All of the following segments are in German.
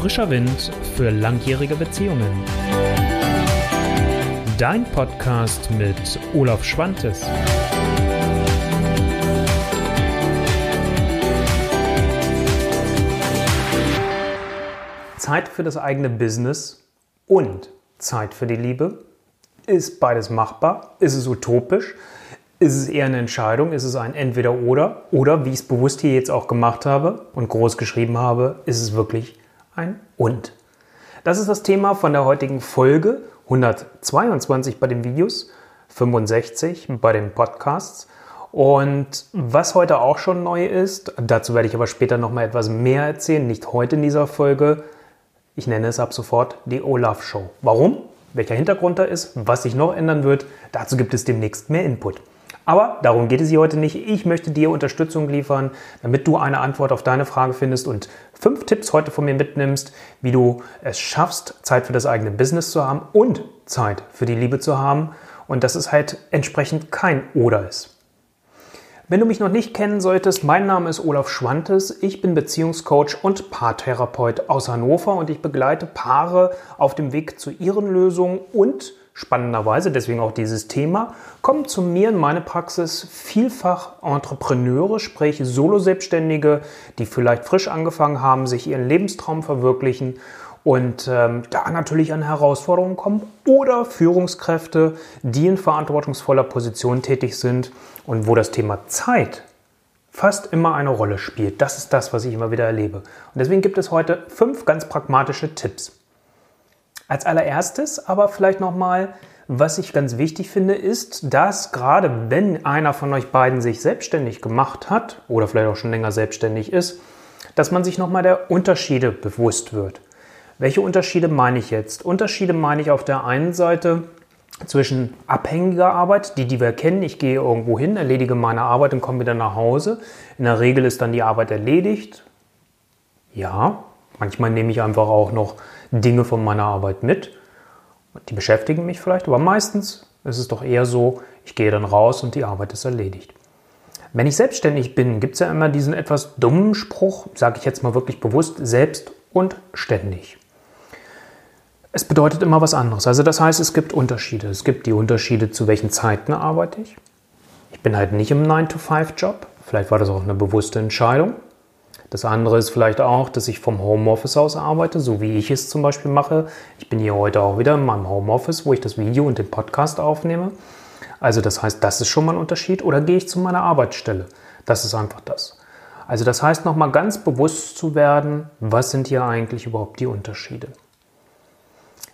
Frischer Wind für langjährige Beziehungen. Dein Podcast mit Olaf Schwantes. Zeit für das eigene Business und Zeit für die Liebe. Ist beides machbar? Ist es utopisch? Ist es eher eine Entscheidung? Ist es ein Entweder-Oder? Oder, wie ich es bewusst hier jetzt auch gemacht habe und groß geschrieben habe, ist es wirklich ein Und? Das ist das Thema von der heutigen Folge 122 bei den Videos, 65 bei den Podcasts. Und was heute auch schon neu ist, dazu werde ich aber später noch mal etwas mehr erzählen, nicht heute in dieser Folge. Ich nenne es ab sofort die Olaf Show. Warum? Welcher Hintergrund da ist, was sich noch ändern wird, dazu gibt es demnächst mehr Input. Aber darum geht es hier heute nicht. Ich möchte dir Unterstützung liefern, damit du eine Antwort auf deine Frage findest und fünf Tipps heute von mir mitnimmst, wie du es schaffst, Zeit für das eigene Business zu haben und Zeit für die Liebe zu haben und dass es halt entsprechend kein Oder ist. Wenn du mich noch nicht kennen solltest, mein Name ist Olaf Schwantes. Ich bin Beziehungscoach und Paartherapeut aus Hannover und ich begleite Paare auf dem Weg zu ihren Lösungen und spannenderweise, deswegen auch dieses Thema, kommen zu mir in meine Praxis vielfach Entrepreneure, sprich Solo-Selbstständige, die vielleicht frisch angefangen haben, sich ihren Lebenstraum verwirklichen und ähm, da natürlich an Herausforderungen kommen oder Führungskräfte, die in verantwortungsvoller Position tätig sind und wo das Thema Zeit fast immer eine Rolle spielt. Das ist das, was ich immer wieder erlebe. Und deswegen gibt es heute fünf ganz pragmatische Tipps. Als allererstes aber vielleicht nochmal, was ich ganz wichtig finde, ist, dass gerade wenn einer von euch beiden sich selbstständig gemacht hat oder vielleicht auch schon länger selbstständig ist, dass man sich nochmal der Unterschiede bewusst wird. Welche Unterschiede meine ich jetzt? Unterschiede meine ich auf der einen Seite zwischen abhängiger Arbeit, die, die wir kennen. Ich gehe irgendwo hin, erledige meine Arbeit und komme wieder nach Hause. In der Regel ist dann die Arbeit erledigt. Ja, manchmal nehme ich einfach auch noch Dinge von meiner Arbeit mit. Die beschäftigen mich vielleicht, aber meistens ist es doch eher so, ich gehe dann raus und die Arbeit ist erledigt. Wenn ich selbstständig bin, gibt es ja immer diesen etwas dummen Spruch, sage ich jetzt mal wirklich bewusst, selbst und ständig. Es bedeutet immer was anderes. Also das heißt, es gibt Unterschiede. Es gibt die Unterschiede, zu welchen Zeiten arbeite ich. Ich bin halt nicht im 9-to-5-Job. Vielleicht war das auch eine bewusste Entscheidung. Das andere ist vielleicht auch, dass ich vom Homeoffice aus arbeite, so wie ich es zum Beispiel mache. Ich bin hier heute auch wieder in meinem Homeoffice, wo ich das Video und den Podcast aufnehme. Also das heißt, das ist schon mal ein Unterschied. Oder gehe ich zu meiner Arbeitsstelle? Das ist einfach das. Also das heißt, nochmal ganz bewusst zu werden, was sind hier eigentlich überhaupt die Unterschiede.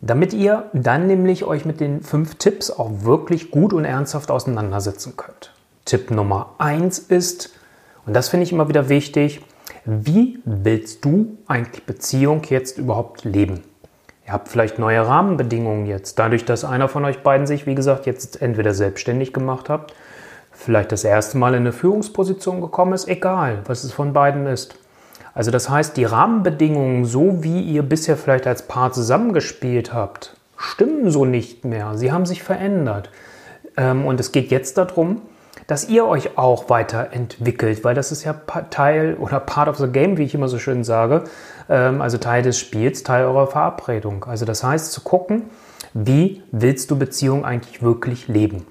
Damit ihr dann nämlich euch mit den fünf Tipps auch wirklich gut und ernsthaft auseinandersetzen könnt. Tipp Nummer eins ist, und das finde ich immer wieder wichtig, wie willst du eigentlich Beziehung jetzt überhaupt leben? Ihr habt vielleicht neue Rahmenbedingungen jetzt, dadurch, dass einer von euch beiden sich, wie gesagt, jetzt entweder selbstständig gemacht habt, vielleicht das erste Mal in eine Führungsposition gekommen ist, egal, was es von beiden ist. Also das heißt, die Rahmenbedingungen, so wie ihr bisher vielleicht als Paar zusammengespielt habt, stimmen so nicht mehr. Sie haben sich verändert. Ähm, und es geht jetzt darum, dass ihr euch auch weiterentwickelt, weil das ist ja Teil oder Part of the Game, wie ich immer so schön sage, ähm, also Teil des Spiels, Teil eurer Verabredung. Also das heißt zu gucken, wie willst du Beziehung eigentlich wirklich leben.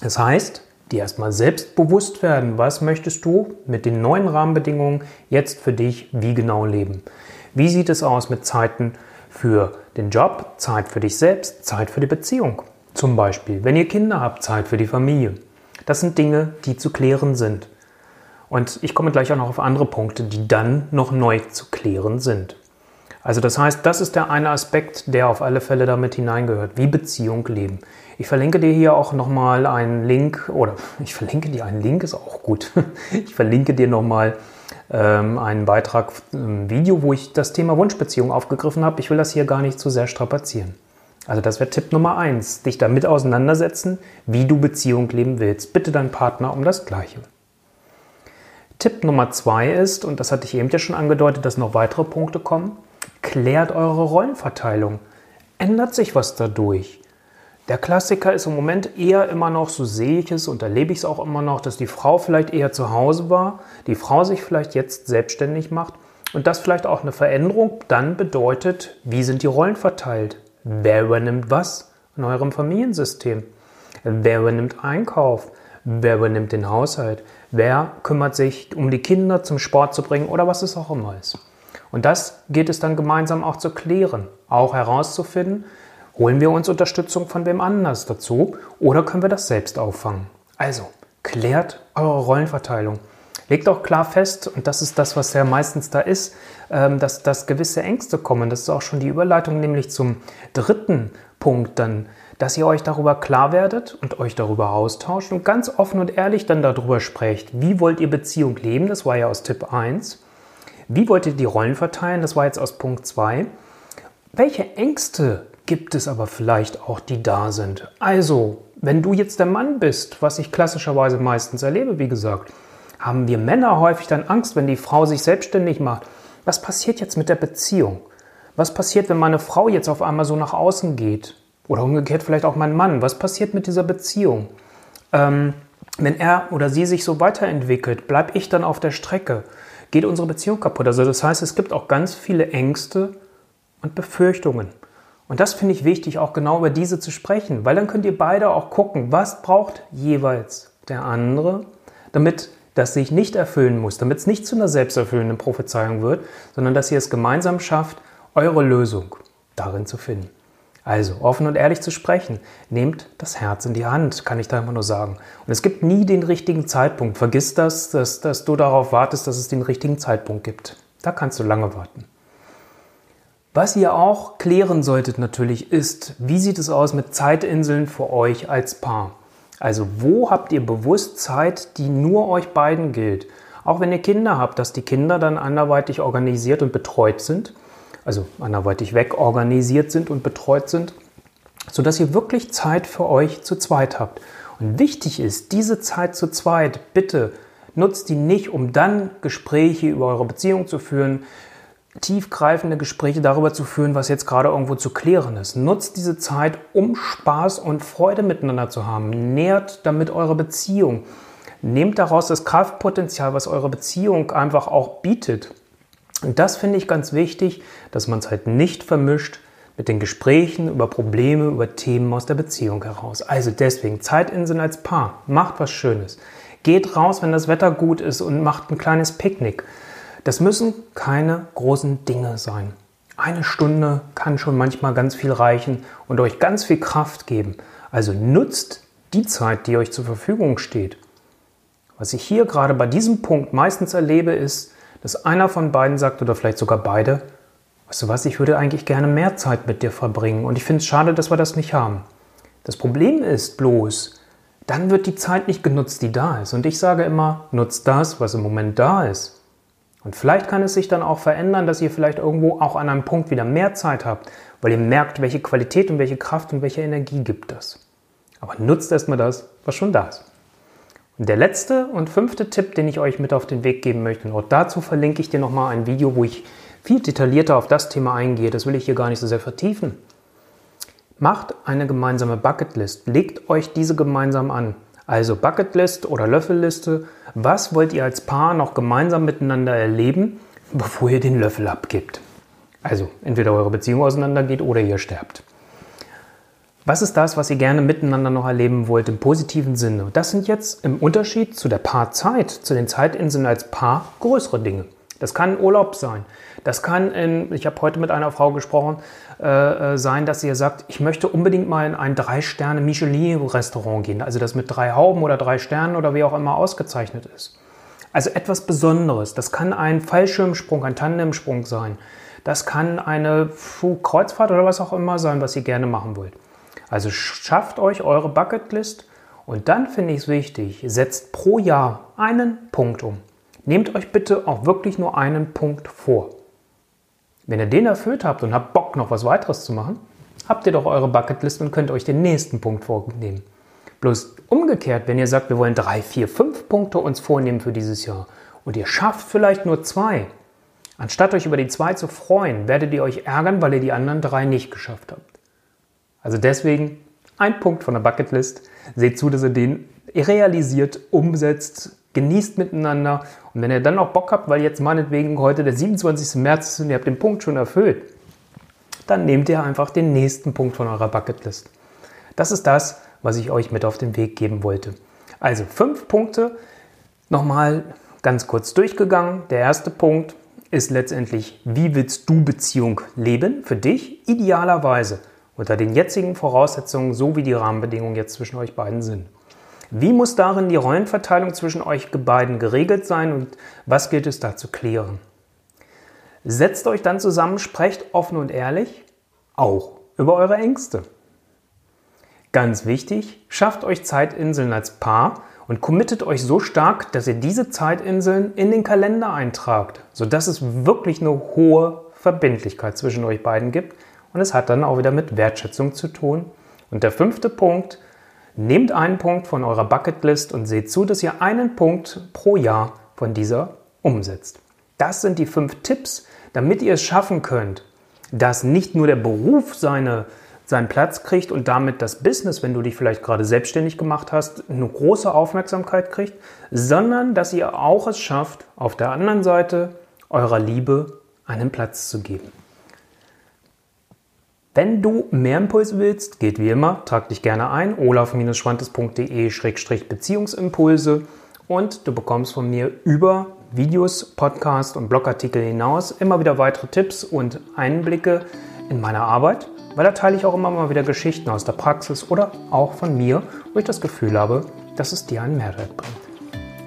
Das heißt, dir erstmal selbst bewusst werden, was möchtest du mit den neuen Rahmenbedingungen jetzt für dich wie genau leben. Wie sieht es aus mit Zeiten für den Job, Zeit für dich selbst, Zeit für die Beziehung? Zum Beispiel, wenn ihr Kinder habt, Zeit für die Familie. Das sind Dinge, die zu klären sind. Und ich komme gleich auch noch auf andere Punkte, die dann noch neu zu klären sind. Also das heißt, das ist der eine Aspekt, der auf alle Fälle damit hineingehört, wie Beziehung leben. Ich verlinke dir hier auch nochmal einen Link, oder ich verlinke dir einen Link, ist auch gut. Ich verlinke dir nochmal ähm, einen Beitrag, ein Video, wo ich das Thema Wunschbeziehung aufgegriffen habe. Ich will das hier gar nicht zu sehr strapazieren. Also das wäre Tipp Nummer eins, dich damit auseinandersetzen, wie du Beziehung leben willst. Bitte deinen Partner um das Gleiche. Tipp Nummer zwei ist, und das hatte ich eben ja schon angedeutet, dass noch weitere Punkte kommen, klärt eure Rollenverteilung. Ändert sich was dadurch? Der Klassiker ist im Moment eher immer noch, so sehe ich es und erlebe ich es auch immer noch, dass die Frau vielleicht eher zu Hause war, die Frau sich vielleicht jetzt selbstständig macht Und das vielleicht auch eine Veränderung dann bedeutet, wie sind die Rollen verteilt? Wer übernimmt was in eurem Familiensystem? Wer übernimmt Einkauf? Wer übernimmt den Haushalt? Wer kümmert sich um die Kinder zum Sport zu bringen oder was es auch immer ist? Und das geht es dann gemeinsam auch zu klären, auch herauszufinden, holen wir uns Unterstützung von wem anders dazu oder können wir das selbst auffangen? Also, klärt eure Rollenverteilung. Legt auch klar fest, und das ist das, was ja meistens da ist, ähm, dass, dass gewisse Ängste kommen. Das ist auch schon die Überleitung nämlich zum dritten Punkt dann, dass ihr euch darüber klar werdet und euch darüber austauscht und ganz offen und ehrlich dann darüber sprecht. Wie wollt ihr Beziehung leben? Das war ja aus Tipp 1. Wie wollt ihr die Rollen verteilen? Das war jetzt aus Punkt 2. Welche Ängste gibt es aber vielleicht auch, die da sind? Also, wenn du jetzt der Mann bist, was ich klassischerweise meistens erlebe, wie gesagt, haben wir Männer häufig dann Angst, wenn die Frau sich selbstständig macht. Was passiert jetzt mit der Beziehung? Was passiert, wenn meine Frau jetzt auf einmal so nach außen geht? Oder umgekehrt vielleicht auch mein Mann. Was passiert mit dieser Beziehung? Ähm, wenn er oder sie sich so weiterentwickelt, bleibe ich dann auf der Strecke? Geht unsere Beziehung kaputt? Also das heißt, es gibt auch ganz viele Ängste und Befürchtungen. Und das finde ich wichtig, auch genau über diese zu sprechen, weil dann könnt ihr beide auch gucken, was braucht jeweils der andere, damit das sich nicht erfüllen muss, damit es nicht zu einer selbsterfüllenden Prophezeiung wird, sondern dass ihr es gemeinsam schafft, eure Lösung darin zu finden. Also offen und ehrlich zu sprechen. Nehmt das Herz in die Hand, kann ich da immer nur sagen. Und es gibt nie den richtigen Zeitpunkt. Vergiss das, dass, dass du darauf wartest, dass es den richtigen Zeitpunkt gibt. Da kannst du lange warten. Was ihr auch klären solltet natürlich ist, wie sieht es aus mit Zeitinseln für euch als Paar? Also wo habt ihr bewusst Zeit, die nur euch beiden gilt? Auch wenn ihr Kinder habt, dass die Kinder dann anderweitig organisiert und betreut sind also anderweitig wegorganisiert sind und betreut sind, sodass ihr wirklich Zeit für euch zu zweit habt. Und wichtig ist, diese Zeit zu zweit, bitte nutzt die nicht, um dann Gespräche über eure Beziehung zu führen, tiefgreifende Gespräche darüber zu führen, was jetzt gerade irgendwo zu klären ist. Nutzt diese Zeit, um Spaß und Freude miteinander zu haben. Nährt damit eure Beziehung. Nehmt daraus das Kraftpotenzial, was eure Beziehung einfach auch bietet. Und das finde ich ganz wichtig, dass man es halt nicht vermischt mit den Gesprächen über Probleme, über Themen aus der Beziehung heraus. Also deswegen Zeitinseln als Paar. Macht was Schönes. Geht raus, wenn das Wetter gut ist und macht ein kleines Picknick. Das müssen keine großen Dinge sein. Eine Stunde kann schon manchmal ganz viel reichen und euch ganz viel Kraft geben. Also nutzt die Zeit, die euch zur Verfügung steht. Was ich hier gerade bei diesem Punkt meistens erlebe, ist, dass einer von beiden sagt oder vielleicht sogar beide, weißt du was, ich würde eigentlich gerne mehr Zeit mit dir verbringen und ich finde es schade, dass wir das nicht haben. Das Problem ist bloß, dann wird die Zeit nicht genutzt, die da ist. Und ich sage immer, nutzt das, was im Moment da ist. Und vielleicht kann es sich dann auch verändern, dass ihr vielleicht irgendwo auch an einem Punkt wieder mehr Zeit habt, weil ihr merkt, welche Qualität und welche Kraft und welche Energie gibt das. Aber nutzt erstmal das, was schon da ist. Und der letzte und fünfte Tipp, den ich euch mit auf den Weg geben möchte, und auch dazu verlinke ich dir nochmal ein Video, wo ich viel detaillierter auf das Thema eingehe. Das will ich hier gar nicht so sehr vertiefen. Macht eine gemeinsame Bucketlist. Legt euch diese gemeinsam an. Also Bucketlist oder Löffelliste. Was wollt ihr als Paar noch gemeinsam miteinander erleben, bevor ihr den Löffel abgibt? Also entweder eure Beziehung auseinandergeht oder ihr sterbt. Was ist das, was ihr gerne miteinander noch erleben wollt im positiven Sinne? Das sind jetzt im Unterschied zu der Paarzeit, zu den Zeitinseln als Paar, größere Dinge. Das kann Urlaub sein. Das kann, in, ich habe heute mit einer Frau gesprochen, äh, äh, sein, dass sie sagt, ich möchte unbedingt mal in ein Drei-Sterne-Michelin-Restaurant gehen. Also das mit drei Hauben oder drei Sternen oder wie auch immer ausgezeichnet ist. Also etwas Besonderes. Das kann ein Fallschirmsprung, ein Tandemsprung sein. Das kann eine Kreuzfahrt oder was auch immer sein, was ihr gerne machen wollt. Also schafft euch eure Bucketlist und dann finde ich es wichtig, setzt pro Jahr einen Punkt um. Nehmt euch bitte auch wirklich nur einen Punkt vor. Wenn ihr den erfüllt habt und habt Bock, noch was weiteres zu machen, habt ihr doch eure Bucketlist und könnt euch den nächsten Punkt vornehmen. Bloß umgekehrt, wenn ihr sagt, wir wollen drei, vier, fünf Punkte uns vornehmen für dieses Jahr und ihr schafft vielleicht nur zwei, anstatt euch über die zwei zu freuen, werdet ihr euch ärgern, weil ihr die anderen drei nicht geschafft habt. Also deswegen ein Punkt von der Bucketlist. Seht zu, dass ihr den realisiert, umsetzt, genießt miteinander. Und wenn ihr dann noch Bock habt, weil jetzt meinetwegen heute der 27. März ist und ihr habt den Punkt schon erfüllt, dann nehmt ihr einfach den nächsten Punkt von eurer Bucketlist. Das ist das, was ich euch mit auf den Weg geben wollte. Also fünf Punkte, nochmal ganz kurz durchgegangen. Der erste Punkt ist letztendlich, wie willst du Beziehung leben für dich? Idealerweise unter den jetzigen Voraussetzungen, so wie die Rahmenbedingungen jetzt zwischen euch beiden sind. Wie muss darin die Rollenverteilung zwischen euch beiden geregelt sein und was gilt es da zu klären? Setzt euch dann zusammen, sprecht offen und ehrlich, auch über eure Ängste. Ganz wichtig, schafft euch Zeitinseln als Paar und committet euch so stark, dass ihr diese Zeitinseln in den Kalender eintragt, sodass es wirklich eine hohe Verbindlichkeit zwischen euch beiden gibt und es hat dann auch wieder mit Wertschätzung zu tun. Und der fünfte Punkt, nehmt einen Punkt von eurer Bucketlist und seht zu, dass ihr einen Punkt pro Jahr von dieser umsetzt. Das sind die fünf Tipps, damit ihr es schaffen könnt, dass nicht nur der Beruf seine, seinen Platz kriegt und damit das Business, wenn du dich vielleicht gerade selbstständig gemacht hast, eine große Aufmerksamkeit kriegt, sondern dass ihr auch es schafft, auf der anderen Seite eurer Liebe einen Platz zu geben. Wenn du mehr Impulse willst, geht wie immer, trag dich gerne ein, olaf-schwantes.de-beziehungsimpulse und du bekommst von mir über Videos, Podcast und Blogartikel hinaus immer wieder weitere Tipps und Einblicke in meine Arbeit, weil da teile ich auch immer mal wieder Geschichten aus der Praxis oder auch von mir, wo ich das Gefühl habe, dass es dir einen Mehrwert bringt.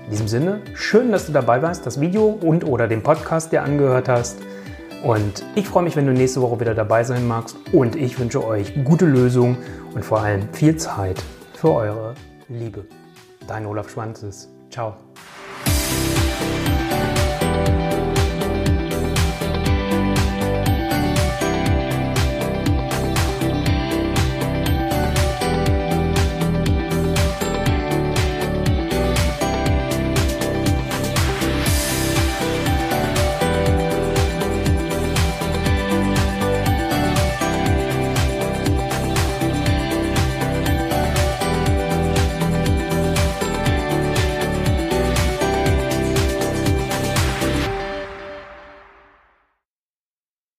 In diesem Sinne, schön, dass du dabei warst, das Video und oder den Podcast dir angehört hast. Und ich freue mich, wenn du nächste Woche wieder dabei sein magst. Und ich wünsche euch gute Lösungen und vor allem viel Zeit für eure Liebe. Dein Olaf Schwanzes. Ciao.